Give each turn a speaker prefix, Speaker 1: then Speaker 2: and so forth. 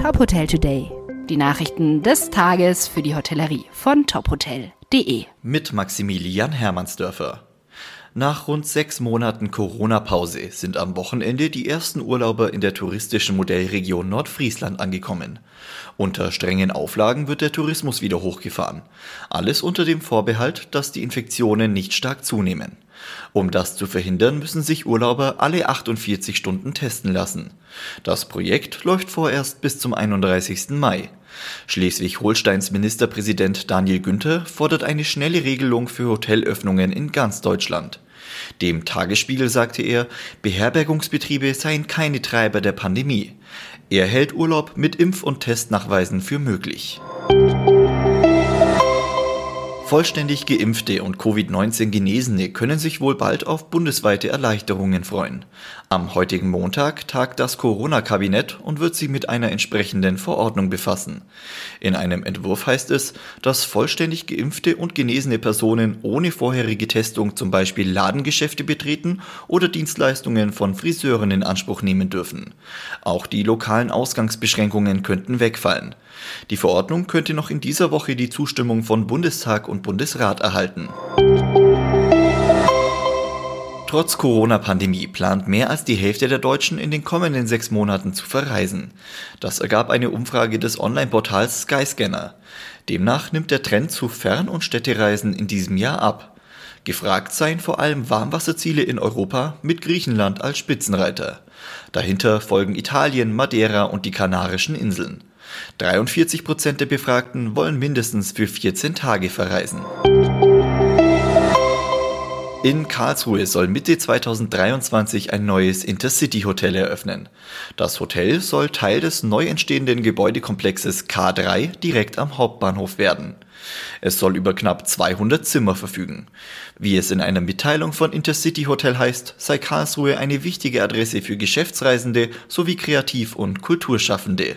Speaker 1: Top Hotel Today. Die Nachrichten des Tages für die Hotellerie von tophotel.de.
Speaker 2: Mit Maximilian Hermannsdörfer. Nach rund sechs Monaten Corona-Pause sind am Wochenende die ersten Urlauber in der touristischen Modellregion Nordfriesland angekommen. Unter strengen Auflagen wird der Tourismus wieder hochgefahren. Alles unter dem Vorbehalt, dass die Infektionen nicht stark zunehmen. Um das zu verhindern, müssen sich Urlauber alle 48 Stunden testen lassen. Das Projekt läuft vorerst bis zum 31. Mai. Schleswig-Holsteins Ministerpräsident Daniel Günther fordert eine schnelle Regelung für Hotelöffnungen in ganz Deutschland. Dem Tagesspiegel sagte er, Beherbergungsbetriebe seien keine Treiber der Pandemie. Er hält Urlaub mit Impf- und Testnachweisen für möglich. Vollständig geimpfte und Covid-19 Genesene können sich wohl bald auf bundesweite Erleichterungen freuen. Am heutigen Montag tagt das Corona-Kabinett und wird sich mit einer entsprechenden Verordnung befassen. In einem Entwurf heißt es, dass vollständig geimpfte und genesene Personen ohne vorherige Testung zum Beispiel Ladengeschäfte betreten oder Dienstleistungen von Friseuren in Anspruch nehmen dürfen. Auch die lokalen Ausgangsbeschränkungen könnten wegfallen. Die Verordnung könnte noch in dieser Woche die Zustimmung von Bundestag und Bundesrat erhalten. Trotz Corona-Pandemie plant mehr als die Hälfte der Deutschen in den kommenden sechs Monaten zu verreisen. Das ergab eine Umfrage des Online-Portals Skyscanner. Demnach nimmt der Trend zu Fern- und Städtereisen in diesem Jahr ab. Gefragt seien vor allem Warmwasserziele in Europa mit Griechenland als Spitzenreiter. Dahinter folgen Italien, Madeira und die Kanarischen Inseln. 43 Prozent der Befragten wollen mindestens für 14 Tage verreisen. In Karlsruhe soll Mitte 2023 ein neues Intercity-Hotel eröffnen. Das Hotel soll Teil des neu entstehenden Gebäudekomplexes K3 direkt am Hauptbahnhof werden. Es soll über knapp 200 Zimmer verfügen. Wie es in einer Mitteilung von Intercity Hotel heißt, sei Karlsruhe eine wichtige Adresse für Geschäftsreisende sowie Kreativ- und Kulturschaffende.